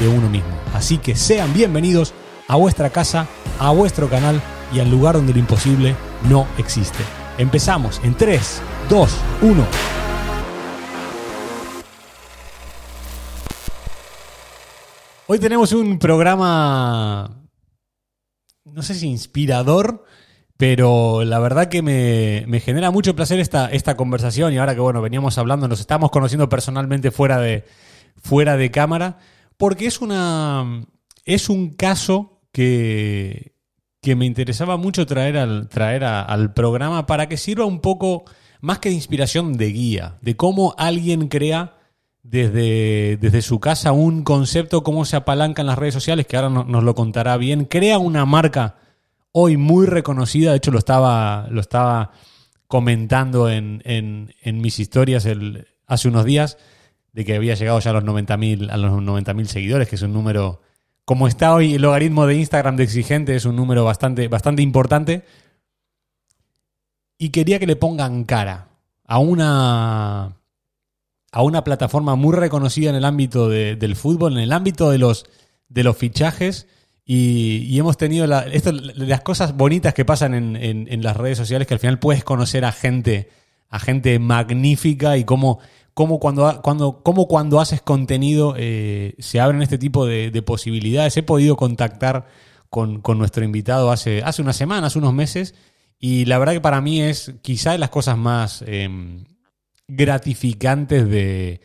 de uno mismo. Así que sean bienvenidos a vuestra casa, a vuestro canal y al lugar donde lo imposible no existe. Empezamos en 3, 2, 1. Hoy tenemos un programa, no sé si inspirador, pero la verdad que me, me, genera mucho placer esta, esta conversación y ahora que bueno, veníamos hablando, nos estamos conociendo personalmente fuera de, fuera de cámara porque es una. Es un caso que, que me interesaba mucho traer, al, traer al programa para que sirva un poco más que de inspiración, de guía, de cómo alguien crea desde, desde su casa un concepto, cómo se apalanca en las redes sociales, que ahora nos lo contará bien, crea una marca hoy muy reconocida, de hecho lo estaba, lo estaba comentando en, en, en mis historias hace unos días, de que había llegado ya a los 90.000 a los 90.000 seguidores, que es un número como está hoy el logaritmo de Instagram de exigente es un número bastante bastante importante. Y quería que le pongan cara a una a una plataforma muy reconocida en el ámbito del fútbol, en el ámbito de los de los fichajes. Y, hemos tenido las cosas bonitas que pasan en, en, las redes sociales, que al final puedes conocer a gente, a gente magnífica y cómo cómo cuando, cuando, cómo cuando haces contenido eh, se abren este tipo de, posibilidades. He podido contactar con, nuestro invitado hace, hace unas semanas, unos meses, y la verdad que para mí es quizá de las cosas más em, gratificantes de,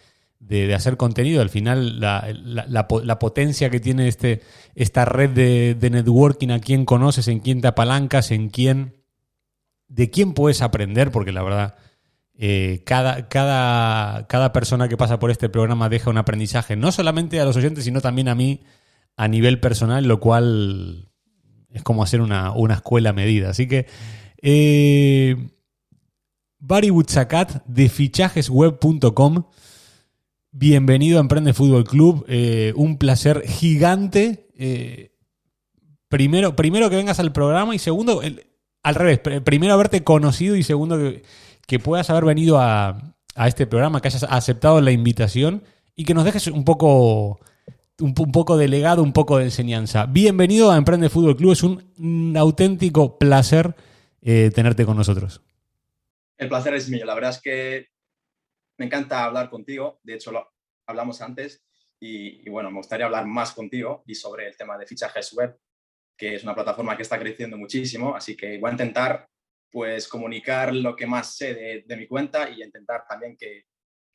hacer contenido. Al final, la, potencia que tiene este, esta red de, de, networking, a quién conoces, en quién te apalancas, en quién, de quién puedes aprender, porque la verdad eh, cada, cada, cada persona que pasa por este programa deja un aprendizaje, no solamente a los oyentes, sino también a mí a nivel personal, lo cual es como hacer una, escuela medida. Así que, eh, Barry de fichajesweb.com. Bienvenido a Emprende Fútbol Club. Eh, un placer gigante. Eh, primero, primero que vengas al programa y segundo, al revés. Primero haberte conocido y segundo que, que puedas haber venido a, este programa, que hayas aceptado la invitación y que nos dejes un poco, un, poco de legado, un poco de enseñanza. Bienvenido a Emprende Fútbol Club, es un, auténtico placer eh, tenerte con nosotros. El placer es mío, la verdad es que me encanta hablar contigo, de hecho lo hablamos antes y, y bueno, me gustaría hablar más contigo y sobre el tema de fichajes web, que es una plataforma que está creciendo muchísimo, así que voy a intentar pues comunicar lo que más sé de, mi cuenta y intentar también que,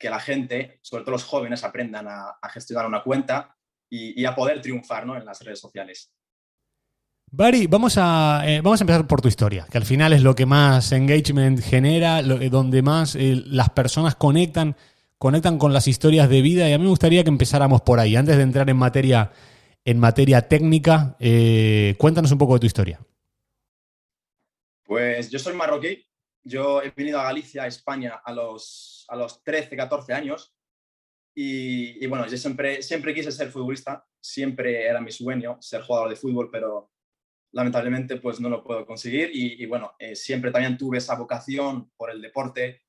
la gente, sobre todo los jóvenes, aprendan a, gestionar una cuenta y, a poder triunfar en las redes sociales. Bari, vamos a, eh, vamos a empezar por tu historia, que al final es lo que más engagement genera, lo, donde más eh, las personas conectan, conectan con las historias de vida y a mí me gustaría que empezáramos por ahí. Antes de entrar en materia, en materia técnica, eh, cuéntanos un poco de tu historia. Pues yo soy marroquí, yo he venido a Galicia, a España, a los, a los 13, 14 años. Y, bueno, yo siempre, siempre quise ser futbolista, siempre era mi sueño ser jugador de fútbol, pero lamentablemente pues no lo puedo conseguir. Y, bueno, eh, siempre también tuve esa vocación por el deporte,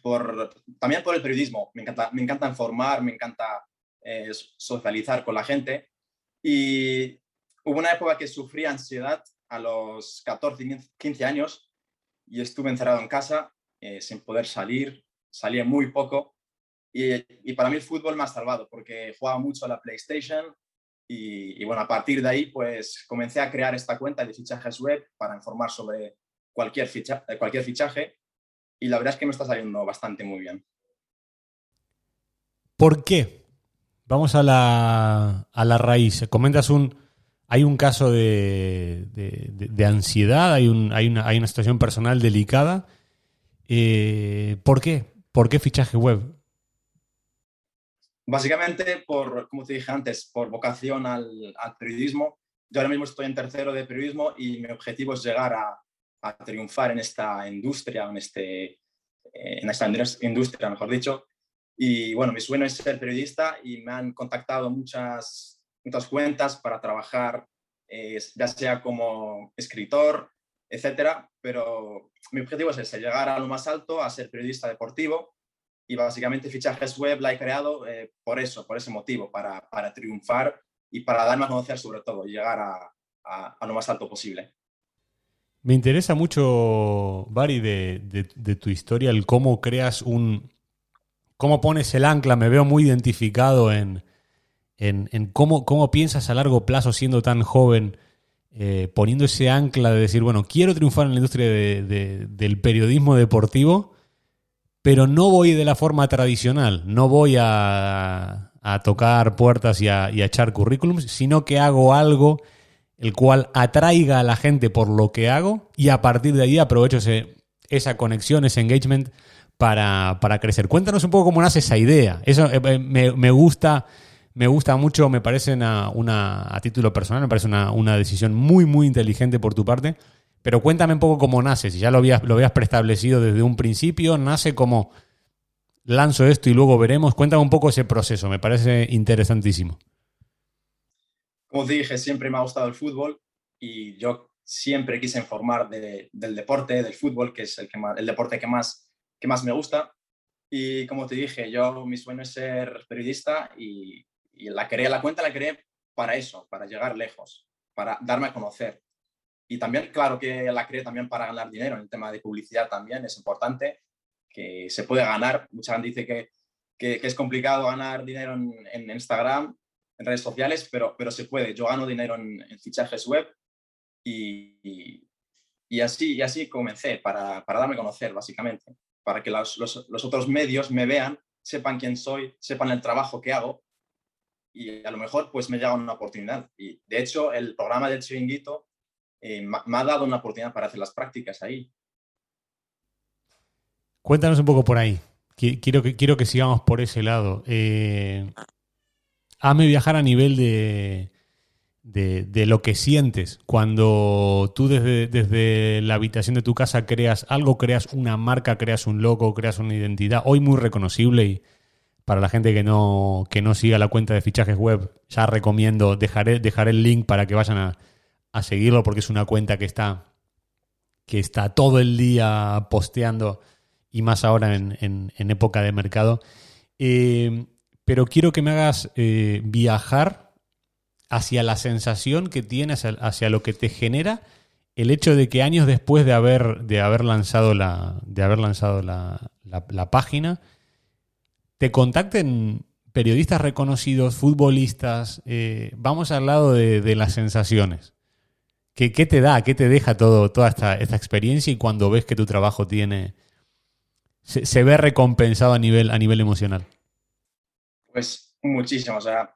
por, también por el periodismo, me encanta, me encanta informar, me encanta eh, socializar con la gente. Y hubo una época que sufrí ansiedad a los 14, 15 años y estuve encerrado en casa eh, sin poder salir, salía muy poco y, para mí el fútbol me ha salvado porque jugaba mucho a la PlayStation y, bueno, a partir de ahí pues comencé a crear esta cuenta de fichajes web para informar sobre cualquier, ficha, eh, cualquier fichaje y la verdad es que me está saliendo bastante muy bien. ¿Por qué? Vamos a la, a la raíz. Comentas un, hay un caso de, ansiedad, hay, hay, una, situación personal delicada. Eh, ¿Por qué? ¿Por qué fichaje web? Básicamente, por, como te dije antes, por vocación al, periodismo. yo ahora mismo estoy en tercero de periodismo y mi objetivo es llegar a, a triunfar en esta industria, en, este, en esta industria, mejor dicho. Y bueno, mi sueño es ser periodista y me han contactado muchas, muchas cuentas para trabajar, eh, ya sea como escritor, etcétera, pero mi objetivo es ese, llegar a lo más alto, a ser periodista deportivo y básicamente fichajes web la he creado eh, por eso, por ese motivo, para, para, triunfar y para darme a conocer sobre todo, llegar a, a, lo más alto posible. Me interesa mucho, Bari, de, de, tu historia, el cómo creas un... cómo pones el ancla, me veo muy identificado en, en, cómo, cómo piensas a largo plazo siendo tan joven eh, poniendo ese ancla de decir, bueno, quiero triunfar en la industria del periodismo deportivo, pero no voy de la forma tradicional, no voy a, tocar puertas y a, echar currículums, sino que hago algo el cual atraiga a la gente por lo que hago y a partir de ahí aprovecho esa conexión, ese engagement para, crecer. Cuéntanos un poco cómo nace esa idea. Eso eh, eh, me gusta me gusta mucho, me parece una, a título personal, me parece una, decisión muy, muy inteligente por tu parte. Pero cuéntame un poco cómo nace, si ya lo habías, lo habías preestablecido desde un principio, nace como lanzo esto y luego veremos. Cuéntame un poco ese proceso, me parece interesantísimo. Como te dije, siempre me ha gustado el fútbol y yo siempre quise informar del deporte, del fútbol, que es el, que el deporte que más, que más me gusta. Y como te dije, yo mi sueño es ser periodista y y la creé, la cuenta la creé para eso, para llegar lejos, para darme a conocer. Y también, claro que la creé también para ganar dinero. En el tema de publicidad también es importante que se puede ganar. Mucha gente dice que, que, es complicado ganar dinero en, Instagram, en redes sociales, pero, pero se puede. Yo gano dinero en, fichajes web y, y, así, y así comencé, para, para darme a conocer, básicamente, para que los, los otros medios me vean, sepan quién soy, sepan el trabajo que hago y a lo mejor pues me llega una oportunidad. Y de hecho el programa del chiringuito eh, me ha dado una oportunidad para hacer las prácticas ahí. Cuéntanos un poco por ahí. Quiero que, quiero que sigamos por ese lado. Eh, hazme viajar a nivel de, de, lo que sientes cuando tú desde, desde, la habitación de tu casa creas algo, creas una marca, creas un logo, creas una identidad, hoy muy reconocible y, para la gente que no, que no siga la cuenta de fichajes web, ya recomiendo, dejaré, dejaré el link para que vayan a, a, seguirlo porque es una cuenta que está, que está todo el día posteando y más ahora en, en, época de mercado. Eh, pero quiero que me hagas eh, viajar hacia la sensación que tienes, hacia lo que te genera el hecho de que años después de haber, de haber lanzado la, de haber lanzado la, la página, te contacten periodistas reconocidos, futbolistas, eh, vamos al lado de, las sensaciones. ¿Qué, te da, qué te deja todo, toda esta, experiencia y cuando ves que tu trabajo tiene se, ve recompensado a nivel, a nivel emocional? Pues muchísimo, o sea,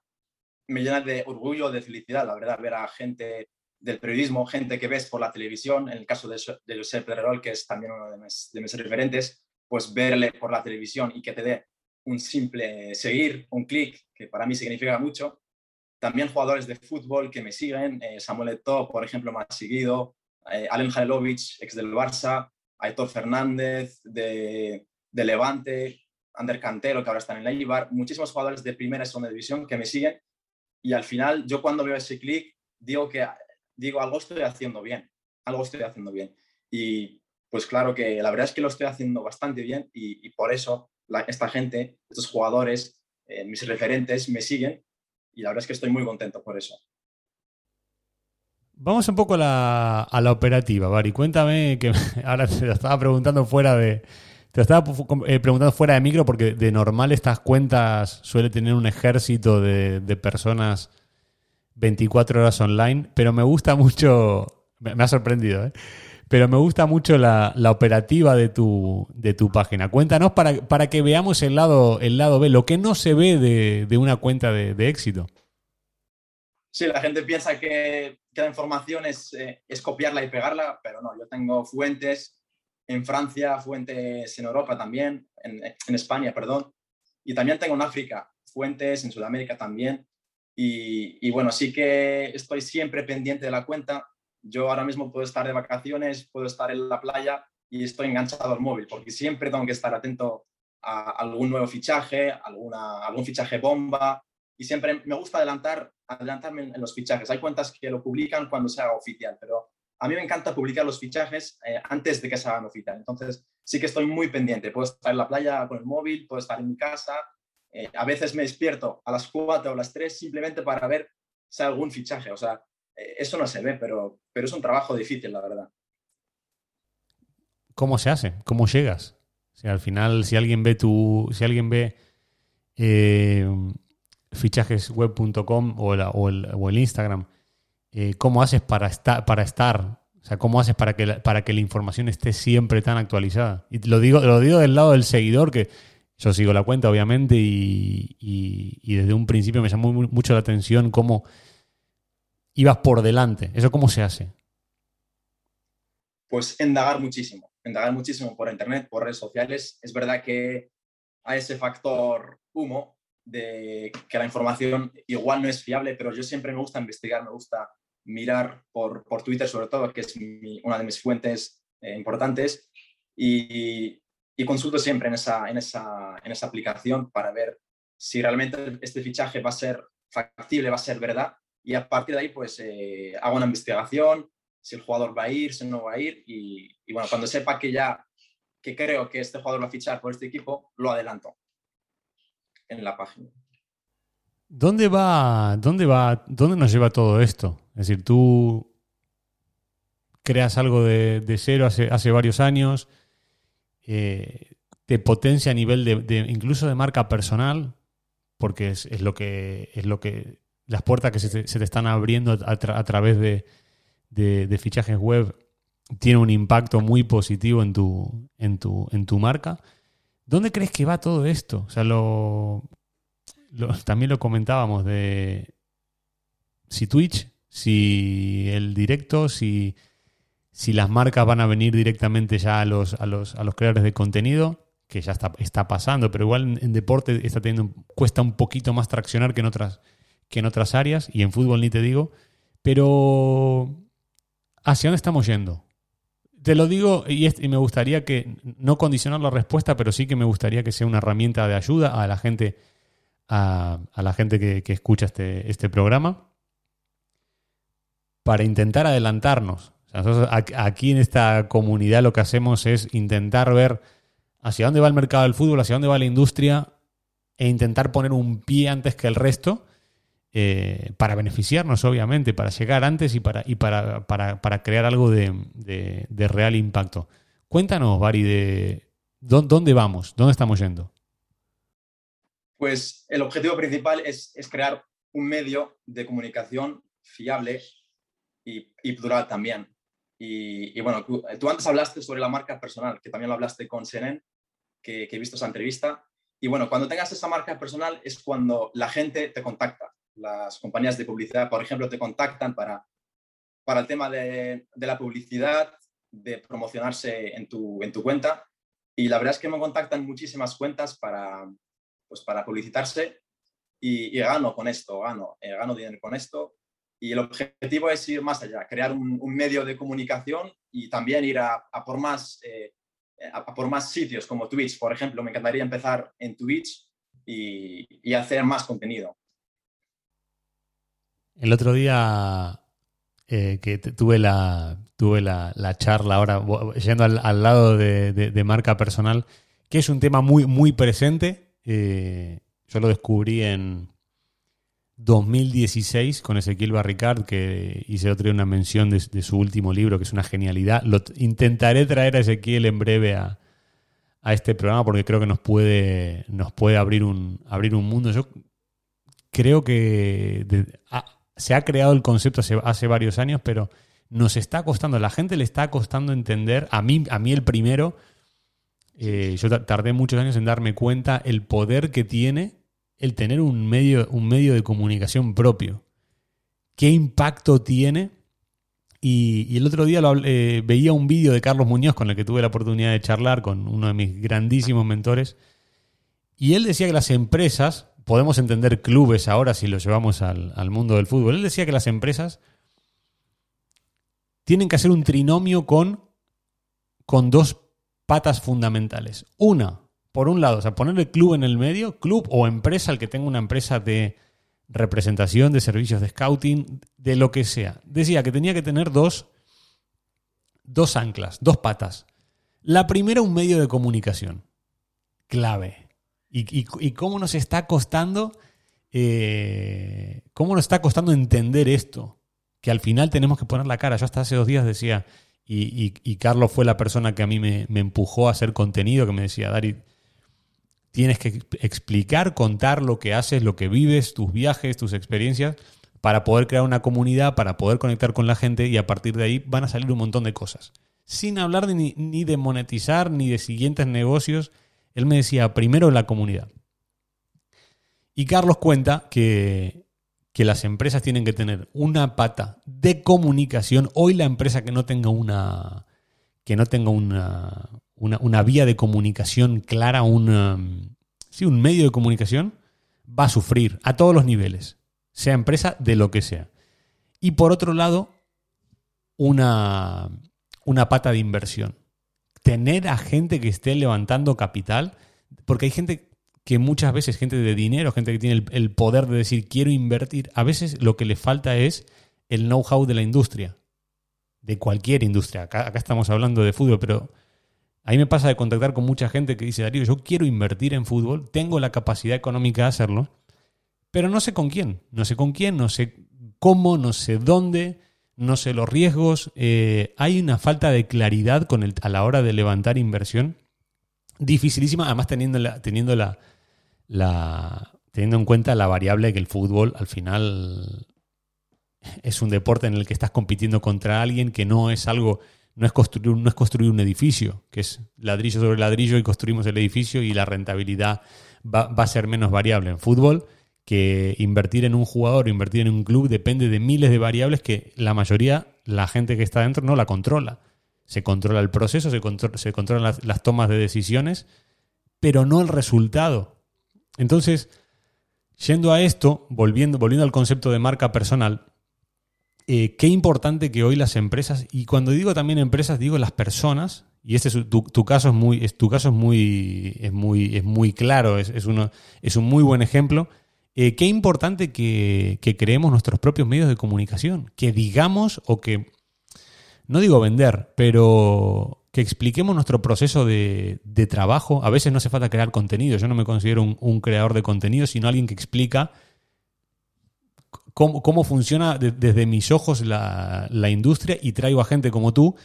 me llena de orgullo, de felicidad, la verdad, ver a gente del periodismo, gente que ves por la televisión, en el caso de, de José Pedrerol, que es también uno de mis, de mis referentes, pues verle por la televisión y que te dé un simple seguir, un clic, que para mí significa mucho. También jugadores de fútbol que me siguen, eh, Samuel Eto'o, por ejemplo, me ha seguido, eh, Alen ex del Barça, Aitor Fernández de, de, Levante, Ander Cantero, que ahora está en el Eibar, muchísimos jugadores de primera y segunda división que me siguen. Y al final yo cuando veo ese clic digo que digo algo estoy haciendo bien, algo estoy haciendo bien. Y pues claro que la verdad es que lo estoy haciendo bastante bien y por eso esta gente, estos jugadores, eh, mis referentes me siguen y la verdad es que estoy muy contento por eso. Vamos un poco a la, a la operativa, Bari. Cuéntame, que ahora te estaba preguntando fuera de, te estaba eh, preguntando fuera de micro porque de normal estas cuentas suele tener un ejército de, de personas 24 horas online, pero me gusta mucho, me, me ha sorprendido, ¿eh? Pero me gusta mucho la, operativa de tu, de tu página. Cuéntanos para, para, que veamos el lado, el lado B, lo que no se ve de, una cuenta de, éxito. Sí, la gente piensa que, la información es, eh, es, copiarla y pegarla, pero no, yo tengo fuentes en Francia, fuentes en Europa también, en, en España, perdón, y también tengo en África, fuentes en Sudamérica también, Y, bueno, sí que estoy siempre pendiente de la cuenta. Yo ahora mismo puedo estar de vacaciones, puedo estar en la playa y estoy enganchado al móvil, porque siempre tengo que estar atento a algún nuevo fichaje, alguna, algún fichaje bomba, y siempre me gusta adelantar, adelantarme en, los fichajes. Hay cuentas que lo publican cuando se haga oficial, pero a mí me encanta publicar los fichajes eh, antes de que se hagan oficial. Entonces, sí que estoy muy pendiente. Puedo estar en la playa con el móvil, puedo estar en mi casa, eh, a veces me despierto a las 4 o las 3 simplemente para ver si hay algún fichaje. O sea, eso no se ve, pero, pero es un trabajo difícil, la verdad. ¿Cómo se hace? ¿Cómo llegas? Si al final, si alguien ve tu, si alguien ve eh, fichajesweb.com o, o, el, o, el, Instagram, ¿cómo haces para estar, para estar? O sea, ¿cómo haces para que, para que la información esté siempre tan actualizada? Y lo digo, lo digo del lado del seguidor, que yo sigo la cuenta, obviamente, y, desde un principio me llamó mucho la atención cómo ibas por delante. ¿Eso cómo se hace? Pues indagar muchísimo, indagar muchísimo por internet, por redes sociales. Es verdad que hay ese factor humo de que la información igual no es fiable, pero yo siempre me gusta investigar, me gusta mirar por, por Twitter sobre todo, que es una de mis fuentes eh, importantes. Y, y consulto siempre en esa, en, esa, en esa aplicación para ver si realmente este fichaje va a ser factible, va a ser verdad. Y a partir de ahí, pues eh, hago una investigación, si el jugador va a ir, si no va a ir. Y, bueno, cuando sepa que ya, que creo que este jugador va a fichar por este equipo, lo adelanto en la página. ¿Dónde va, dónde va, dónde nos lleva todo esto? Es decir, tú creas algo de, de cero hace, hace varios años, eh, te potencia a nivel de, incluso de marca personal, porque es, lo que es lo que las puertas que se te, están abriendo a, través de, fichajes web tiene un impacto muy positivo en tu, en tu, en tu marca. ¿Dónde crees que va todo esto? O sea, lo, también lo comentábamos de si Twitch, si el directo, si si las marcas van a venir directamente ya a los, a los, a los creadores de contenido, que ya está, está pasando, pero igual en, deporte está teniendo, cuesta un poquito más traccionar que en, otras, que en otras áreas, y en fútbol ni te digo, pero ¿hacia dónde estamos yendo? Te lo digo y, me gustaría que, no condicionar la respuesta, pero sí que me gustaría que sea una herramienta de ayuda a la gente, a, la gente que, escucha este, este programa, para intentar adelantarnos nosotros aquí en esta comunidad lo que hacemos es intentar ver hacia dónde va el mercado del fútbol, hacia dónde va la industria e intentar poner un pie antes que el resto eh, para beneficiarnos, obviamente, para llegar antes y para, para, para, crear algo de, real impacto. Cuéntanos, Bari, de dónde vamos, dónde estamos yendo. Pues el objetivo principal es, es crear un medio de comunicación fiable y, y plural también. Y, bueno, eh, tú, antes hablaste sobre la marca personal, que también lo hablaste con Seren, que, he visto esa entrevista. Y bueno, cuando tengas esa marca personal es cuando la gente te contacta. Las compañías de publicidad, por ejemplo, te contactan para, para el tema de, de la publicidad, de promocionarse en tu, en tu cuenta. Y la verdad es que me contactan muchísimas cuentas para, pues para publicitarse y, y gano con esto, gano, eh, gano dinero con esto y el objetivo es ir más allá, crear un, medio de comunicación y también ir a, por más, eh, a, por más sitios como Twitch, por ejemplo. Me encantaría empezar en Twitch y, hacer más contenido. El otro día eh, que tuve la, tuve la, charla ahora, yendo al, lado de, marca personal, que es un tema muy, muy presente. Eh, yo lo descubrí en, 2016 con Ezequiel Barricard, que hice otra una mención de, su último libro, que es una genialidad. Lo, intentaré traer a Ezequiel en breve a, este programa porque creo que nos puede, nos puede abrir, un, abrir un mundo. Yo creo que se ha creado el concepto hace, varios años, pero nos está costando, la gente le está costando entender, a mí, a mí el primero, eh, yo tardé muchos años en darme cuenta el poder que tiene el tener un medio, un medio de comunicación propio. ¿Qué impacto tiene? Y, el otro día eh, veía un vídeo de Carlos Muñoz con el que tuve la oportunidad de charlar con uno de mis grandísimos mentores. Y él decía que las empresas, podemos entender clubes ahora si lo llevamos al, mundo del fútbol. Él decía que las empresas tienen que hacer un trinomio con, con dos patas fundamentales. Una, por un lado, o sea, poner el club en el medio, club o empresa, el que tenga una empresa de representación, de servicios de scouting, de lo que sea. Decía que tenía que tener dos, dos anclas, dos patas. La primera, un medio de comunicación. Clave. Y, cómo nos está costando. Eh, cómo nos está costando entender esto. Que al final tenemos que poner la cara. Yo hasta hace dos días decía, y, Carlos fue la persona que a mí me, empujó a hacer contenido, que me decía, Dari, tienes que explicar, contar lo que haces, lo que vives, tus viajes, tus experiencias, para poder crear una comunidad, para poder conectar con la gente y a partir de ahí van a salir un montón de cosas. Sin hablar ni, ni de monetizar ni de siguientes negocios, él me decía, primero la comunidad. Y Carlos cuenta que, que las empresas tienen que tener una pata de comunicación. Hoy la empresa que no tenga una, que no tenga una, una, vía de comunicación clara, un medio de comunicación, va a sufrir a todos los niveles, sea empresa de lo que sea. Y por otro lado, una, una pata de inversión. Tener a gente que esté levantando capital, porque hay gente que muchas veces, gente de dinero, gente que tiene el, poder de decir quiero invertir, a veces lo que le falta es el know-how de la industria, de cualquier industria. acá estamos hablando de fútbol, pero a mí me pasa de contactar con mucha gente que dice, Darío, yo quiero invertir en fútbol, tengo la capacidad económica de hacerlo, pero no sé con quién, no sé con quién, no sé cómo, no sé dónde, no sé los riesgos. Eh, hay una falta de claridad con el, a la hora de levantar inversión dificilísima, además teniendo, la, teniendo, la, la, teniendo en cuenta la variable que el fútbol al final es un deporte en el que estás compitiendo contra alguien que no es algo no es, construir, no es construir un edificio, que es ladrillo sobre ladrillo y construimos el edificio y la rentabilidad va, a ser menos variable. En fútbol, que invertir en un jugador, invertir en un club depende de miles de variables que la mayoría, la gente que está dentro, no la controla. Se controla el proceso, se, se controlan las, tomas de decisiones, pero no el resultado. Entonces, yendo a esto, volviendo, volviendo al concepto de marca personal, eh, qué importante que hoy las empresas, y cuando digo también empresas, digo las personas, y este es, tu, caso es muy, es, tu caso es muy, es muy, es muy claro, es, es, es un muy buen ejemplo. Eh, qué importante que, creemos nuestros propios medios de comunicación, que digamos o que, no digo vender, pero que expliquemos nuestro proceso de, trabajo. A veces no hace falta crear contenido, yo no me considero un, creador de contenido, sino alguien que explica cómo, funciona desde mis ojos la, industria y traigo a gente como tú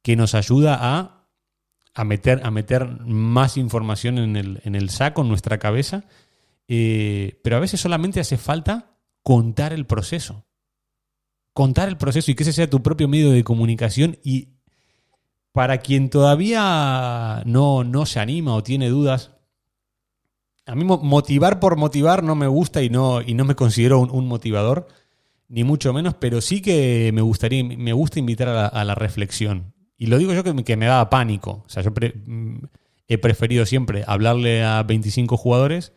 que nos ayuda a meter más información en el, saco, en nuestra cabeza. Eh, pero a veces solamente hace falta contar el proceso. Contar el proceso y que ese sea tu propio medio de comunicación y para quien todavía no, no se anima o tiene dudas, a mí motivar por motivar no me gusta y no, y no me considero un, motivador, ni mucho menos, pero sí que me gustaría, me gusta invitar a la, reflexión. Y lo digo yo que, que me daba pánico. O sea, yo mm, he preferido siempre hablarle a 25 jugadores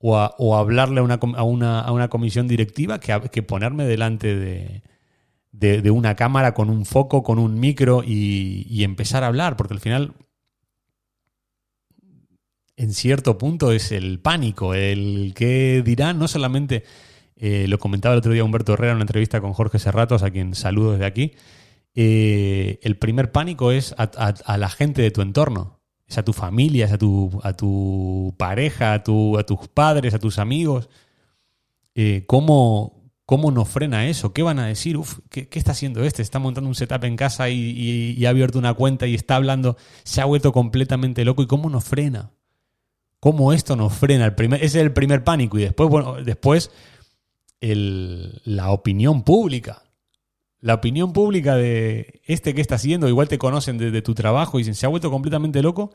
o, hablarle a una, a, una, a una, comisión directiva que, que ponerme delante de, de, una cámara con un foco, con un micro y, empezar a hablar, porque al final en cierto punto es el pánico, el que dirán, no solamente, eh, lo comentaba el otro día Humberto Herrera en una entrevista con Jorge Serratos, a quien saludo desde aquí, eh, el primer pánico es a, la gente de tu entorno, es a tu familia, es a tu, a tu pareja, a, tu, a tus padres, a tus amigos. Eh, ¿cómo, ¿Cómo nos frena eso? ¿Qué van a decir? Uf, ¿qué, está haciendo este? Está montando un setup en casa y, ha abierto una cuenta y está hablando, se ha vuelto completamente loco. ¿Y cómo nos frena? cómo esto nos frena. El primer, ese es el primer pánico. Y después, bueno, después la opinión pública. La opinión pública de este que está haciendo, igual te conocen desde tu trabajo y dicen, se ha vuelto completamente loco.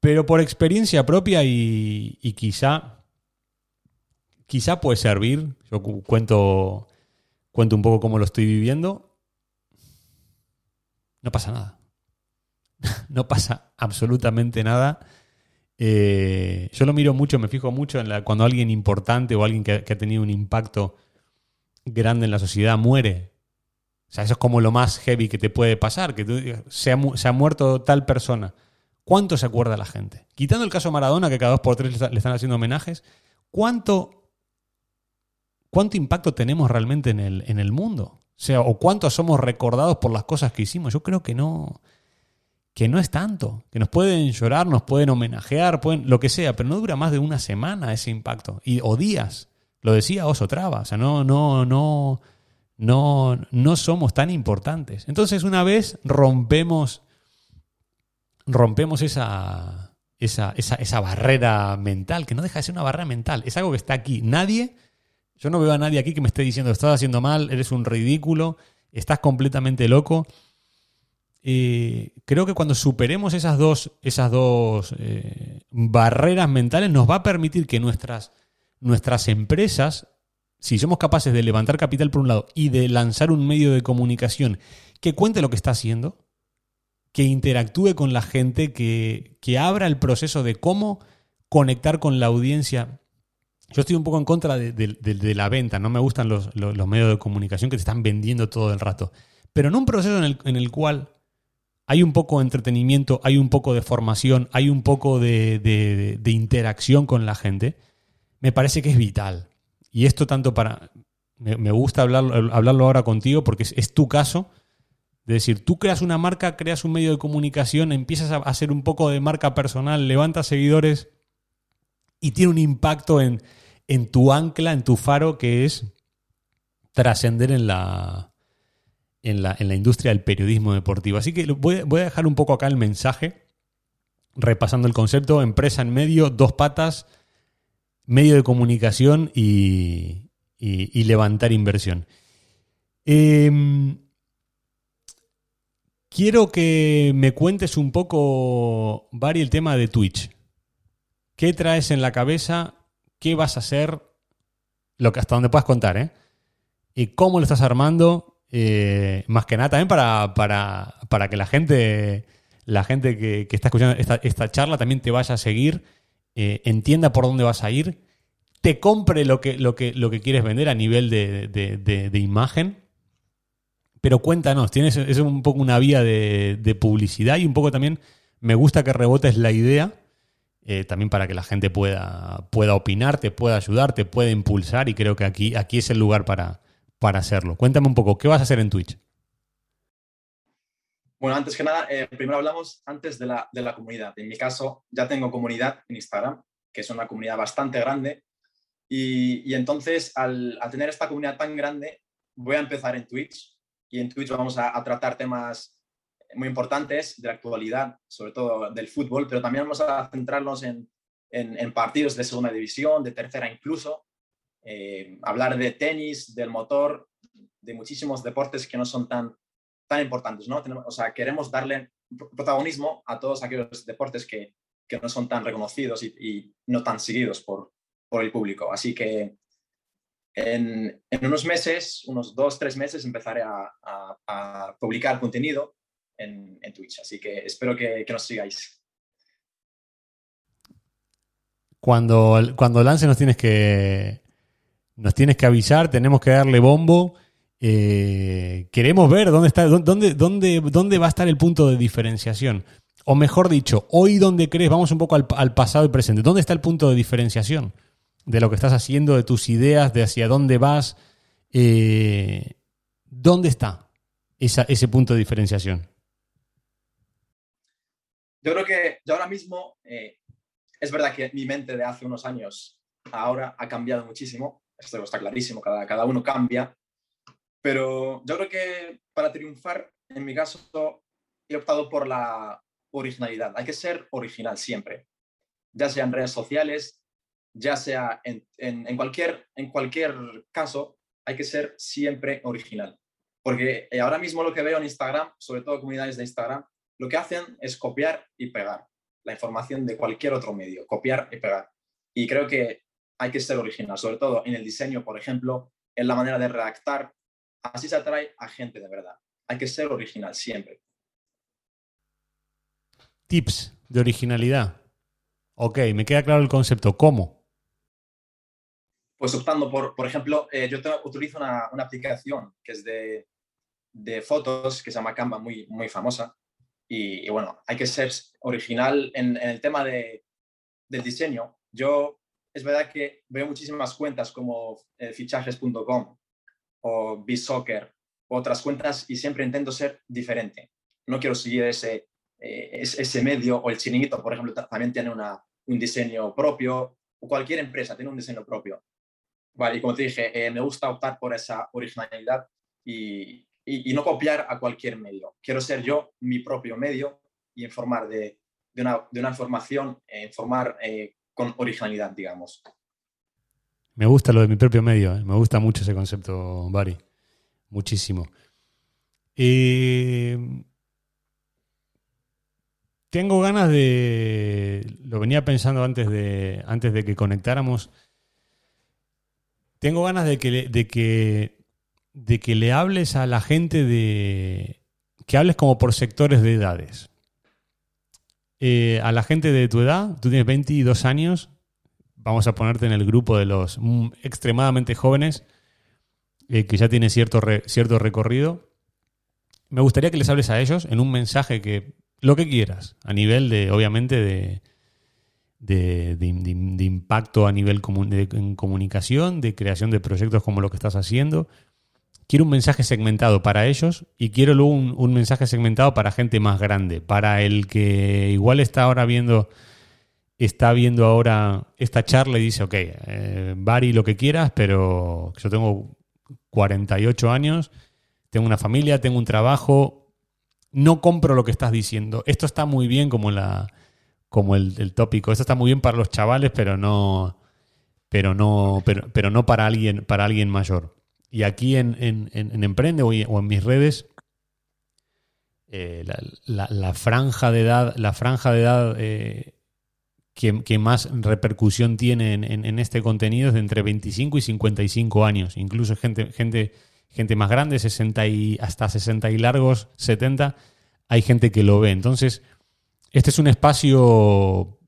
Pero por experiencia propia y, quizá, quizá puede servir. Yo cuento, cuento un poco cómo lo estoy viviendo. No pasa nada. no pasa absolutamente nada Eh, yo lo miro mucho, me fijo mucho en la, cuando alguien importante o alguien que, ha tenido un impacto grande en la sociedad muere. O sea, eso es como lo más heavy que te puede pasar, que se, ha, muerto tal persona. ¿Cuánto se acuerda la gente? Quitando el caso Maradona, que cada dos por tres le están haciendo homenajes, ¿cuánto, cuánto impacto tenemos realmente en el, en el mundo? O sea, o cuánto somos recordados por las cosas que hicimos. Yo creo que no que no es tanto, que nos pueden llorar, nos pueden homenajear, pueden, lo que sea, pero no dura más de una semana ese impacto, y, o días. Lo decía Oso Traba, o sea, no, no, no, no, no somos tan importantes. Entonces, una vez rompemos, rompemos esa, esa, esa, esa barrera mental, que no deja de ser una barrera mental, es algo que está aquí. Nadie, yo no veo a nadie aquí que me esté diciendo, estás haciendo mal, eres un ridículo, estás completamente loco creo que cuando superemos esas dos, esas dos eh, barreras mentales nos va a permitir que nuestras, nuestras empresas, si somos capaces de levantar capital por un lado y de lanzar un medio de comunicación que cuente lo que está haciendo, que interactúe con la gente, que, abra el proceso de cómo conectar con la audiencia. Yo estoy un poco en contra de, la venta, no me gustan los, medios de comunicación que te están vendiendo todo el rato. Pero en un proceso en el, en el cual hay un poco de entretenimiento, hay un poco de formación, hay un poco de, interacción con la gente, me parece que es vital. Y esto tanto para... Me, gusta hablarlo, hablarlo, ahora contigo porque es, tu caso. De decir, tú creas una marca, creas un medio de comunicación, empiezas a hacer un poco de marca personal, levantas seguidores y tiene un impacto en, en tu ancla, en tu faro, que es trascender en la, en la, industria del periodismo deportivo. Así que voy, a dejar un poco acá el mensaje, repasando el concepto, empresa en medio, dos patas, medio de comunicación y, levantar inversión. Em, quiero que me cuentes un poco, Bari, el tema de Twitch. ¿Qué traes en la cabeza? ¿Qué vas a hacer? Lo que, hasta donde puedas contar, ¿eh? ¿Y cómo lo estás armando? Eh, más que nada también para, para, que la gente, la gente que, está escuchando esta, charla también te vaya a seguir, eh, entienda por dónde vas a ir, te compre lo que, lo que, lo que quieres vender a nivel de, imagen. Pero cuéntanos, tienes es un poco una vía de, publicidad y un poco también me gusta que rebotes la idea. Eh, también para que la gente pueda, pueda opinar, te pueda ayudar, te pueda impulsar y creo que aquí, aquí es el lugar para, para hacerlo. Cuéntame un poco, ¿qué vas a hacer en Twitch? Bueno, antes que nada, eh, primero hablamos antes de la, de la, comunidad. En mi caso, ya tengo comunidad en Instagram, que es una comunidad bastante grande. Y, y entonces, al, al, tener esta comunidad tan grande, voy a empezar en Twitch. Y en Twitch vamos a, a tratar temas muy importantes de la actualidad, sobre todo del fútbol, pero también vamos a centrarnos en, en, en partidos de segunda división, de tercera incluso, eh, hablar de tenis, del motor, de muchísimos deportes que no son tan, tan importantes, ¿no? o sea, queremos darle protagonismo a todos aquellos deportes que, que no son tan reconocidos y, no tan seguidos por, por, el público. Así que en, en, unos meses, unos dos, tres meses, empezaré a, a, publicar contenido en, en, Twitch. Así que espero que, que nos sigáis. Cuando, cuando lance nos tienes que, nos tienes que avisar, tenemos que darle bombo. Eh, queremos ver dónde, está, dónde, dónde, dónde va a estar el punto de diferenciación. O mejor dicho, hoy dónde crees, vamos un poco al, pasado y presente, ¿dónde está el punto de diferenciación de lo que estás haciendo, de tus ideas, de hacia dónde vas? Eh, ¿Dónde está ese punto de diferenciación? Yo creo que yo ahora mismo, eh, es verdad que mi mente de hace unos años ahora ha cambiado muchísimo esto está clarísimo, cada, cada uno cambia, pero yo creo que para triunfar, en mi caso, he optado por la originalidad. Hay que ser original siempre, ya sea en redes sociales, ya sea en, en, cualquier, en cualquier caso, hay que ser siempre original. Porque eh, ahora mismo lo que veo en Instagram, sobre todo comunidades de Instagram, lo que hacen es copiar y pegar la información de cualquier otro medio, copiar y pegar. Y creo que hay que ser original, sobre todo en el diseño, por ejemplo, en la manera de redactar. Así se atrae a gente de verdad. Hay que ser original siempre. Tips de originalidad. Ok, me queda claro el concepto. ¿Cómo? Pues optando por, por ejemplo, eh, yo utilizo una, una, aplicación que es de, de, fotos que se llama Canva, muy, muy famosa. Y, bueno, hay que ser original en, en el tema de, del diseño. Yo, es verdad que veo muchísimas cuentas como eh, fichajes.com o Bisoccer otras cuentas y siempre intento ser diferente. No quiero seguir ese, eh, ese medio o el chiringuito, por ejemplo, también tiene una, un diseño propio o cualquier empresa tiene un diseño propio. Vale, y como te dije, eh, me gusta optar por esa originalidad y, y, no copiar a cualquier medio. Quiero ser yo mi propio medio y informar de, de, una, de una, información, eh, informar con originalidad, digamos. Me gusta lo de mi propio medio, me gusta mucho ese concepto, Bari muchísimo. Eh, tengo ganas de. Lo venía pensando antes de, antes de que conectáramos. Tengo ganas de que, de que, de que le hables a la gente de. que hables como por sectores de edades. Eh, a la gente de tu edad, tú tienes 22 años, vamos a ponerte en el grupo de los mm, extremadamente jóvenes eh, que ya tiene cierto, cierto recorrido. Me gustaría que les hables a ellos en un mensaje que, lo que quieras, a nivel de, obviamente, de, de, impacto a nivel de, en comunicación, de creación de proyectos como lo que estás haciendo. Quiero un mensaje segmentado para ellos y quiero luego un, mensaje segmentado para gente más grande, para el que igual está ahora viendo está viendo ahora esta charla y dice, ok, eh, Bari, lo que quieras, pero yo tengo 48 años, tengo una familia, tengo un trabajo, no compro lo que estás diciendo. Esto está muy bien como, la, como el, tópico, esto está muy bien para los chavales, pero no, pero no, pero, pero no para alguien, para alguien mayor. Y aquí en, en, Emprende o, en mis redes, eh, la, franja de edad, la franja de edad eh, que, más repercusión tiene en, este contenido es de entre 25 y 55 años. Incluso gente, gente, gente más grande, 60 y hasta 60 y largos, 70, hay gente que lo ve. Entonces, este es un espacio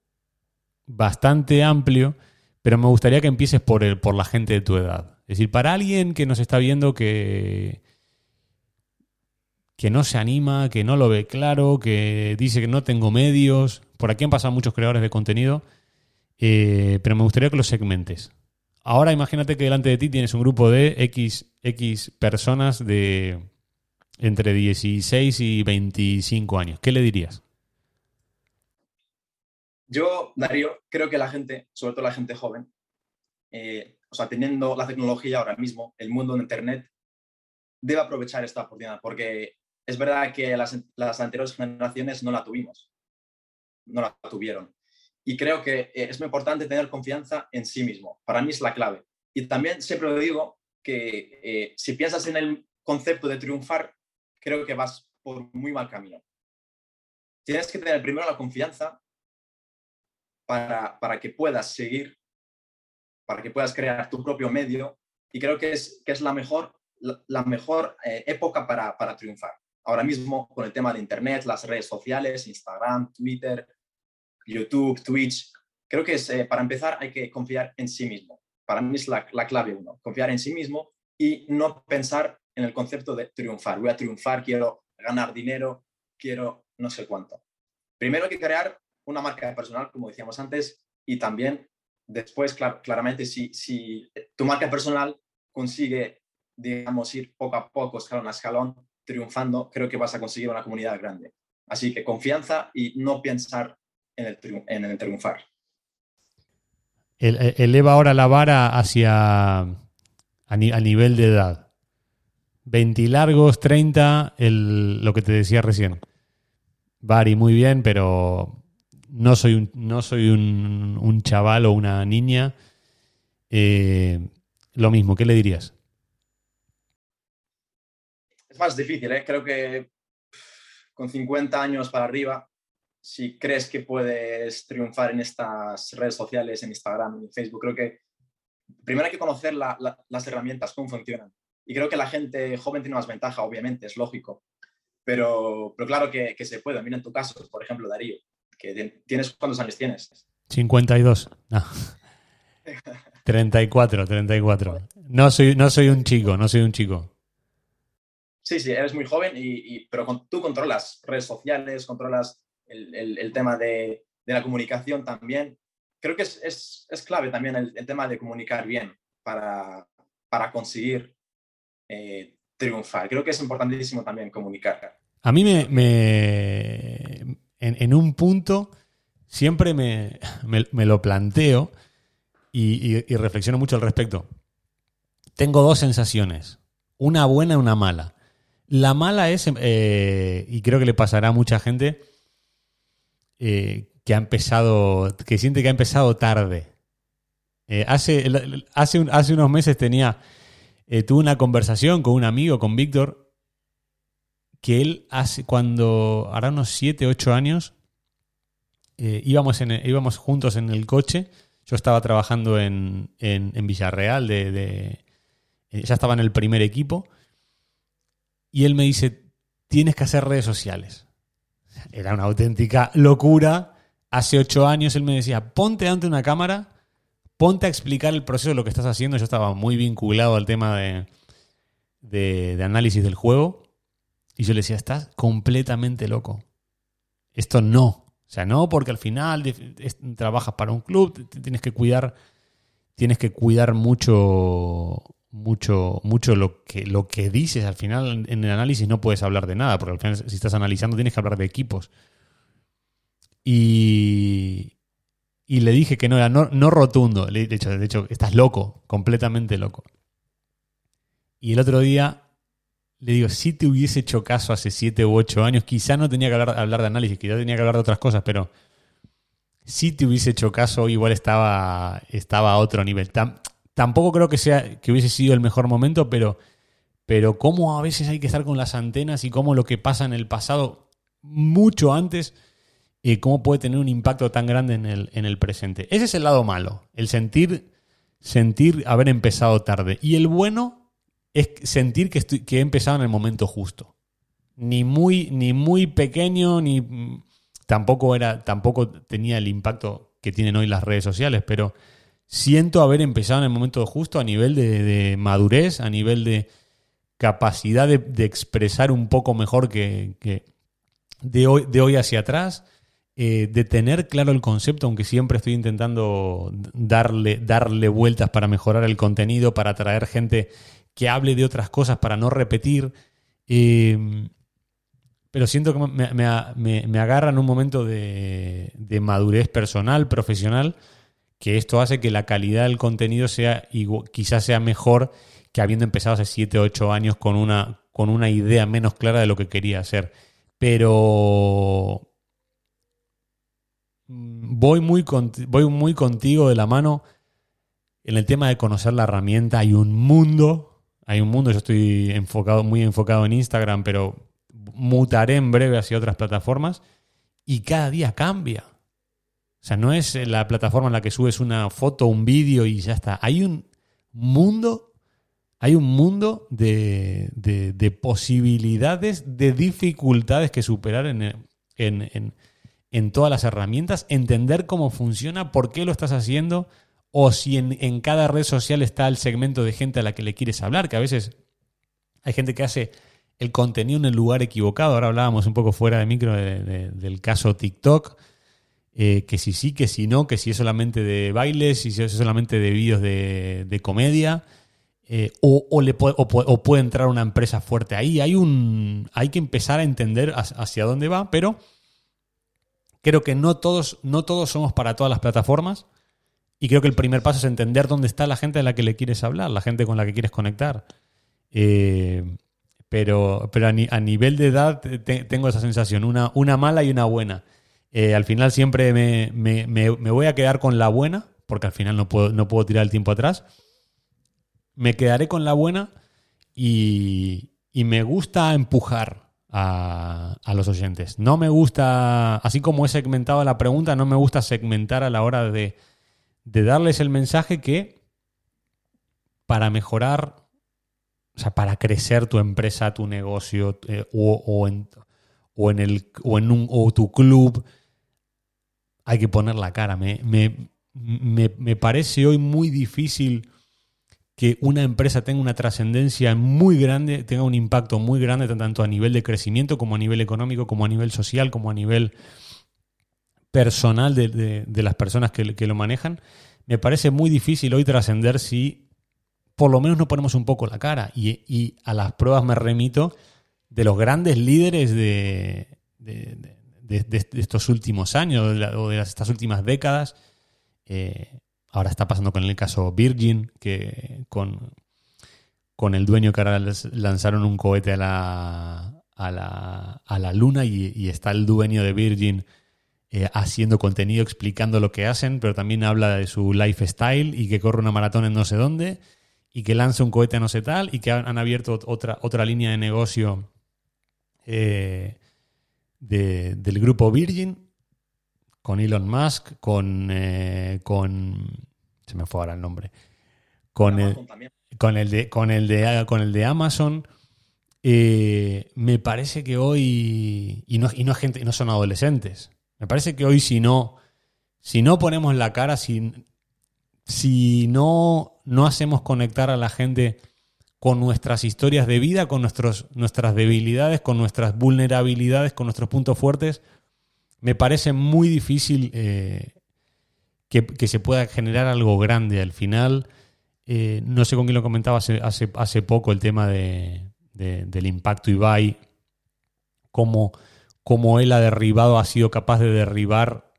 bastante amplio, pero me gustaría que empieces por, el, por la gente de tu edad. Es decir, para alguien que nos está viendo que, que no se anima, que no lo ve claro, que dice que no tengo medios. Por aquí han pasado muchos creadores de contenido, eh, pero me gustaría que los segmentes. Ahora imagínate que delante de ti tienes un grupo de X, X personas de entre 16 y 25 años. ¿Qué le dirías? Yo, Darío, creo que la gente, sobre todo la gente joven, eh, o sea, teniendo la tecnología ahora mismo, el mundo de Internet, debe aprovechar esta oportunidad, porque es verdad que las, anteriores generaciones no la tuvimos, no la tuvieron. Y creo que eh, es muy importante tener confianza en sí mismo. Para mí es la clave. Y también siempre lo digo que eh, si piensas en el concepto de triunfar, creo que vas por muy mal camino. Tienes que tener primero la confianza para, para que puedas seguir, para que puedas crear tu propio medio. Y creo que es, que es la mejor, la, mejor eh, época para, para triunfar ahora mismo con el tema de Internet, las redes sociales, Instagram, Twitter, YouTube, Twitch. Creo que es, eh, para empezar hay que confiar en sí mismo. Para mí es la, clave uno, confiar en sí mismo y no pensar en el concepto de triunfar. Voy a triunfar, quiero ganar dinero, quiero no sé cuánto. Primero hay que crear una marca personal, como decíamos antes, y también después, claramente, si, si tu marca personal consigue, digamos, ir poco a poco, escalón a escalón, triunfando, creo que vas a conseguir una comunidad grande. Así que confianza y no pensar en el, triunfar. E, eleva ahora la vara hacia a, nivel de edad. 20 largos, 30, el, lo que te decía recién. Bari, muy bien, pero no soy un, no soy un, chaval o una niña. Eh, lo mismo, ¿qué le dirías? más difícil, ¿eh? Creo que con 50 años para arriba, si crees que puedes triunfar en estas redes sociales, en Instagram, en Facebook, creo que primero hay que conocer las herramientas, cómo funcionan. Y creo que la gente joven tiene más ventaja, obviamente, es lógico. Pero, pero claro que, que se puede. Mira en tu caso, por ejemplo, Darío, que tienes, ¿cuántos años tienes? 52. No. 34, 34. No soy, no soy un chico, no soy un chico. Sí, sí, eres muy joven, y, pero tú controlas redes sociales, controlas el, tema de, la comunicación también. Creo que es, clave también el, tema de comunicar bien para, conseguir eh, triunfar. Creo que es importantísimo también comunicar. A mí me, me en, un punto siempre me, me, lo planteo y, reflexiono mucho al respecto. Tengo dos sensaciones, una buena y una mala. La mala es, eh, y creo que le pasará a mucha gente, eh, que ha empezado, que siente que ha empezado tarde. Eh, hace, hace, hace, unos meses tenía, tuve una conversación con un amigo, con Víctor, que él hace, cuando, hará unos 7, 8 años, íbamos, en, íbamos juntos en el coche yo estaba trabajando en, Villarreal, de, eh, ya estaba en el primer equipo, y él me dice, tienes que hacer redes sociales. Era una auténtica locura. Hace ocho años él me decía, ponte ante una cámara, ponte a explicar el proceso de lo que estás haciendo. Yo estaba muy vinculado al tema de, de análisis del juego. Y yo le decía, estás completamente loco. Esto no. O sea, no porque al final trabajas para un club, tienes que cuidar, tienes que cuidar mucho, mucho, mucho lo que, lo que dices. Al final en el análisis no puedes hablar de nada, porque al final si estás analizando tienes que hablar de equipos. Y, y le dije que no era no, no rotundo. De hecho, de hecho, estás loco, completamente loco. Y el otro día le digo, si te hubiese hecho caso hace 7 u 8 años, quizá no tenía que hablar, de análisis, quizá tenía que hablar de otras cosas, pero si te hubiese hecho caso, igual estaba, estaba a otro nivel. Tampoco creo que, sea, que hubiese sido el mejor momento, pero, pero cómo a veces hay que estar con las antenas y cómo lo que pasa en el pasado, mucho antes, y cómo puede tener un impacto tan grande en el, en el presente. Ese es el lado malo, el sentir, sentir haber empezado tarde. Y el bueno es sentir que, estoy, que he empezado en el momento justo. Ni muy, ni muy pequeño, ni mm, tampoco era, tampoco tenía el impacto que tienen hoy las redes sociales, pero siento haber empezado en el momento justo a nivel de, madurez, a nivel de capacidad de, expresar un poco mejor que, de, hoy, de hoy hacia atrás, eh, de tener claro el concepto, aunque siempre estoy intentando darle, darle vueltas para mejorar el contenido, para atraer gente que hable de otras cosas para no repetir. Eh, pero siento que me, agarra en un momento de, madurez personal, profesional, que esto hace que la calidad del contenido sea quizás sea mejor que habiendo empezado hace 7 o 8 años con una, con una idea menos clara de lo que quería hacer. Pero voy muy, voy muy contigo de la mano en el tema de conocer la herramienta. Hay un mundo hay un mundo, yo estoy enfocado, muy enfocado en Instagram, pero mutaré en breve hacia otras plataformas y cada día cambia. Sea, no es la plataforma en la que subes una foto, un vídeo y ya está. Hay un mundo, hay un mundo de, de, posibilidades, de dificultades que superar en, en, en todas las herramientas, entender cómo funciona, por qué lo estás haciendo, o si en, cada red social está el segmento de gente a la que le quieres hablar, que a veces hay gente que hace el contenido en el lugar equivocado. Ahora hablábamos un poco fuera de micro del caso TikTok, eh, que si sí, que si no, que si es solamente de bailes, si es solamente de vídeos de, comedia, eh, o, le puede, o, puede, entrar una empresa fuerte ahí. Hay, un, hay que empezar a entender hacia dónde va, pero creo que no todos, no todos somos para todas las plataformas. Y creo que el primer paso es entender dónde está la gente a la que le quieres hablar, la gente con la que quieres conectar. Eh, pero pero a, nivel de edad tengo esa sensación, una, una mala y una buena. Eh, al final siempre me, voy a quedar con la buena, porque al final no puedo, no puedo tirar el tiempo atrás. Me quedaré con la buena y, me gusta empujar a, a, los oyentes. No me gusta, así como he segmentado la pregunta, no me gusta segmentar a la hora de de darles el mensaje que para mejorar, o sea, para crecer tu empresa, tu negocio eh, o, en, o, en, el, o en un, o tu club, hay que poner la cara. Me, me, me, parece hoy muy difícil que una empresa tenga una trascendencia muy grande, tenga un impacto muy grande, tanto a nivel de crecimiento como a nivel económico, como a nivel social, como a nivel personal de, las personas que, lo manejan. Me parece muy difícil hoy trascender si por lo menos no ponemos un poco la cara. Y, a las pruebas me remito de los grandes líderes de, estos últimos años o de estas últimas décadas. Eh, ahora está pasando con el caso Virgin, que con, con el dueño que ahora lanzaron un cohete a la, a la, a la luna y, está el dueño de Virgin eh, haciendo contenido explicando lo que hacen, pero también habla de su lifestyle y que corre una maratón en no sé dónde y que lanza un cohete a no sé tal y que han, abierto otra, otra línea de negocio eh, del grupo Virgin con Elon Musk, con, eh, con se me fue ahora el nombre, con el, con el, de con el de con el de Amazon. me parece que hoy y no, y no gente, no son adolescentes. Me parece que hoy si no, si no ponemos la cara, si, si no, no hacemos conectar a la gente con nuestras historias de vida, con nuestros, nuestras debilidades, con nuestras vulnerabilidades, con nuestros puntos fuertes, me parece muy difícil eh, que, se pueda generar algo grande al final. Eh, no sé con quién lo comentaba hace, hace, hace poco el tema de, del impacto Ibai, cómo como él ha derribado, ha sido capaz de derribar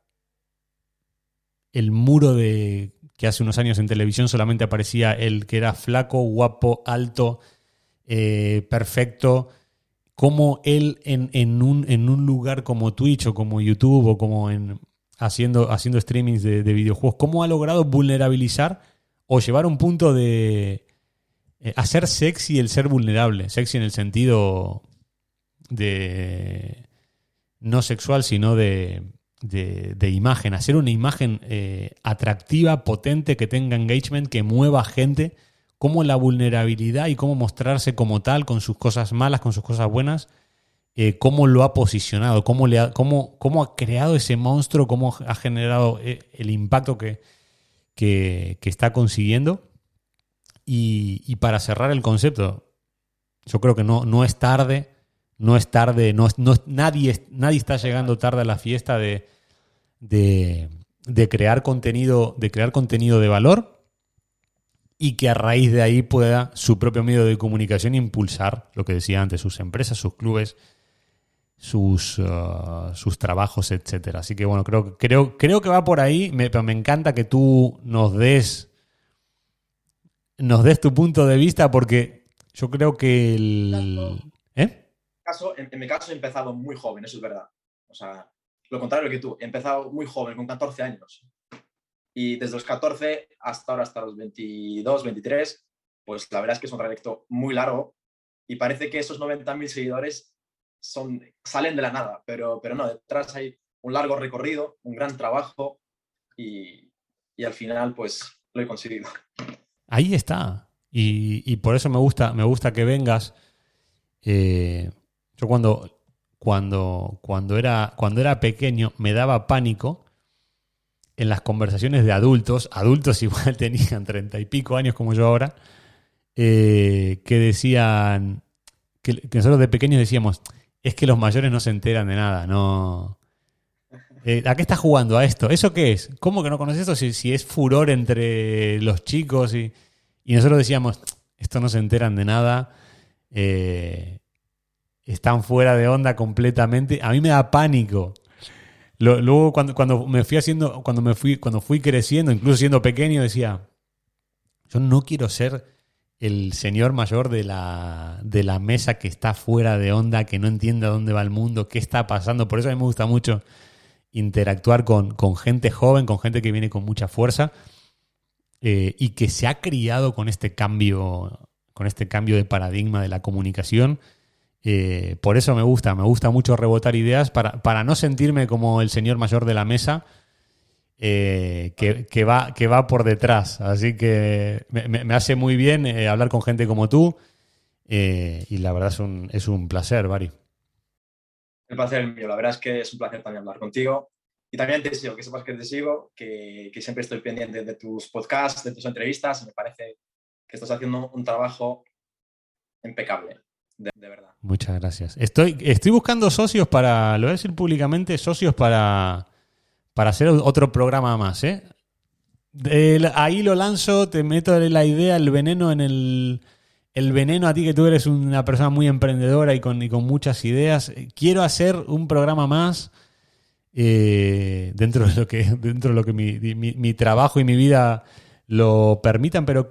el muro de que hace unos años en televisión solamente aparecía el que era flaco, guapo, alto, eh, perfecto. Como él en, un, en, un, lugar como Twitch o como YouTube o como en haciendo, haciendo streamings de, videojuegos, cómo ha logrado vulnerabilizar o llevar un punto de eh, hacer sexy el ser vulnerable. Sexy en el sentido de no sexual, sino de, de, imagen, hacer una imagen eh, atractiva, potente, que tenga engagement, que mueva gente, como la vulnerabilidad y cómo mostrarse como tal, con sus cosas malas, con sus cosas buenas, eh, cómo lo ha posicionado, cómo, le ha, cómo, cómo ha creado ese monstruo, cómo ha generado eh, el impacto que, que, está consiguiendo. Y, y, para cerrar el concepto, yo creo que no, no es tarde no es tarde, no, nadie, nadie está llegando tarde a la fiesta de, de, crear contenido, de crear contenido de valor y que a raíz de ahí pueda su propio medio de comunicación impulsar lo que decía antes, sus empresas, sus clubes, sus, uh, sus trabajos, etcétera. Así que bueno, creo, creo, creo que va por ahí, me, pero me encanta que tú nos des nos des tu punto de vista porque yo creo que el, en, mi caso he empezado muy joven, eso es verdad. O sea, lo contrario que tú, he empezado muy joven, con 14 años. Y desde los 14 hasta ahora, hasta los 22, 23, pues la verdad es que es un trayecto muy largo y parece que esos 90.000 seguidores son, salen de la nada, pero, pero no, detrás hay un largo recorrido, un gran trabajo y, y al final pues lo he conseguido. Ahí está. Y, y, por eso me gusta, me gusta que vengas. Eh, yo cuando, cuando, cuando, era, cuando era pequeño me daba pánico en las conversaciones de adultos, adultos igual tenían treinta y pico años como yo ahora, eh, que decían, que, nosotros de pequeños decíamos, es que los mayores no se enteran de nada, no... Eh, ¿A qué estás jugando? ¿A esto? ¿Eso qué es? ¿Cómo que no conoces esto si, si es furor entre los chicos? Y, y, nosotros decíamos, esto no se enteran de nada. Eh, están fuera de onda completamente. A mí me da pánico. Luego cuando, cuando me fui haciendo, cuando me fui, cuando fui creciendo, incluso siendo pequeño, decía, yo no quiero ser el señor mayor de la, de la mesa que está fuera de onda, que no entiende a dónde va el mundo, qué está pasando. Por eso a mí me gusta mucho interactuar con, gente joven, con gente que viene con mucha fuerza eh, y que se ha criado con este cambio, con este cambio de paradigma de la comunicación eh, por eso me gusta, me gusta mucho rebotar ideas para, para no sentirme como el señor mayor de la mesa eh, que, va, que va por detrás. Así que me, hace muy bien eh, hablar con gente como tú y la verdad es un, es un placer, Bari. El placer mío, la verdad es que es un placer también hablar contigo y también te sigo, que sepas que te sigo, que, que, siempre estoy pendiente de tus podcasts, de tus entrevistas. Me parece que estás haciendo un trabajo impecable, de, verdad. Muchas gracias. Estoy, estoy buscando socios para, lo voy a decir públicamente, socios para, para hacer otro programa más. ¿eh? ahí lo lanzo, te meto la idea, el veneno en el... El veneno a ti que tú eres una persona muy emprendedora y con, y con muchas ideas. Quiero hacer un programa más eh, dentro de lo que, dentro de lo que mi, trabajo y mi vida lo permitan, pero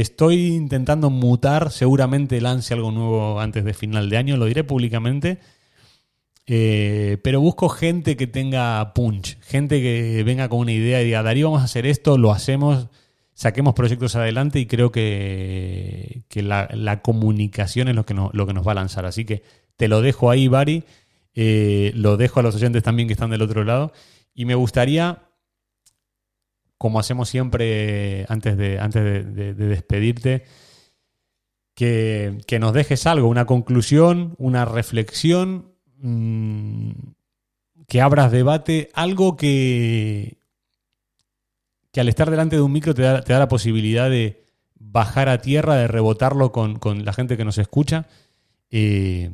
estoy intentando mutar, seguramente lance algo nuevo antes de final de año, lo diré públicamente, eh, pero busco gente que tenga punch, gente que venga con una idea y diga, Darío, vamos a hacer esto, lo hacemos, saquemos proyectos adelante y creo que, la, comunicación es lo que, lo que nos va a lanzar. Así que te lo dejo ahí, Bari. Eh, lo dejo a los oyentes también que están del otro lado. Y me gustaría, como hacemos siempre antes de, antes de, despedirte, que, nos dejes algo, una conclusión, una reflexión, mm, que abras debate, algo que, que al estar delante de un micro te da, la posibilidad de bajar a tierra, de rebotarlo con, la gente que nos escucha. Eh,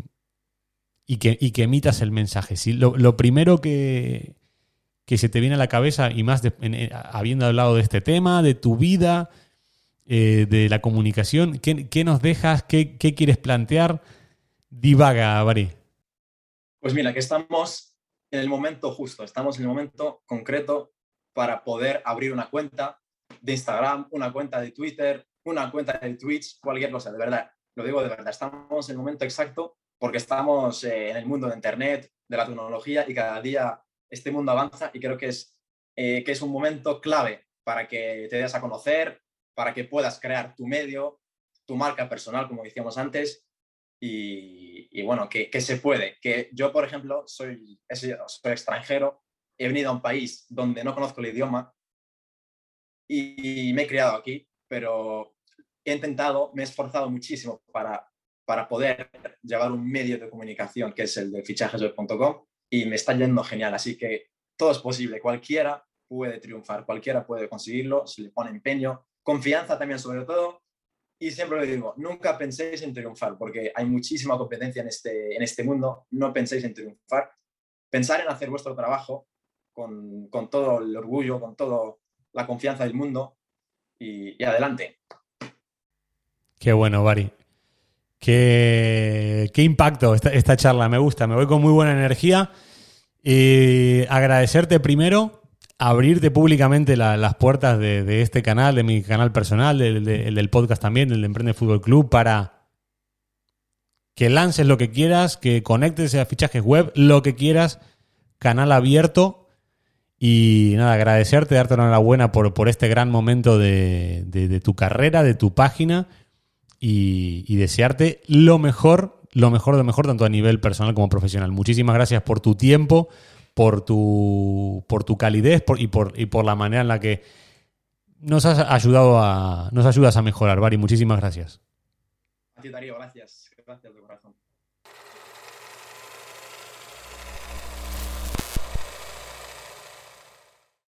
y que, que emitas el mensaje. Si lo, primero que, que, se te viene a la cabeza, y más eh, habiendo hablado de este tema, de tu vida, eh, de la comunicación, ¿qué, nos dejas? ¿Qué, quieres plantear? Divaga, Bari. Pues mira, que estamos en el momento justo, estamos en el momento concreto para poder abrir una cuenta de Instagram, una cuenta de Twitter, una cuenta de Twitch, cualquier cosa, de verdad. Lo digo de verdad, estamos en el momento exacto porque estamos eh, en el mundo de Internet, de la tecnología y cada día este mundo avanza y creo que es, eh, que es un momento clave para que te des a conocer, para que puedas crear tu medio, tu marca personal, como decíamos antes, y, bueno, que, se puede. Que yo, por ejemplo, soy, soy extranjero, he venido a un país donde no conozco el idioma y me he criado aquí, pero he intentado, me he esforzado muchísimo para para poder llevar un medio de comunicación que es el de fichajesweb.com y me está yendo genial. Así que todo es posible, cualquiera puede triunfar, cualquiera puede conseguirlo, si le pone empeño, confianza también sobre todo. Y siempre lo digo, nunca penséis en triunfar, porque hay muchísima competencia en este, en este mundo, no penséis en triunfar, pensar en hacer vuestro trabajo con, con todo el orgullo, con toda la confianza del mundo y, y adelante. Qué bueno, Bari. Qué, impacto esta, charla, me gusta, me voy con muy buena energía. Y agradecerte primero, abrirte públicamente las puertas de, este canal, de mi canal personal, del, del podcast también, del de Emprende Fútbol Club, para que lances lo que quieras, que conectes a fichajes web, lo que quieras, canal abierto. Y nada, agradecerte, darte la enhorabuena por, por este gran momento de tu carrera, de tu página y, desearte lo mejor, lo mejor de lo mejor, tanto a nivel personal como profesional. Muchísimas gracias por tu tiempo, por tu, por tu calidez y, por, y por la manera en la que nos has ayudado a, nos ayudas a mejorar, Bari. Muchísimas gracias. A ti, Darío, gracias. Gracias.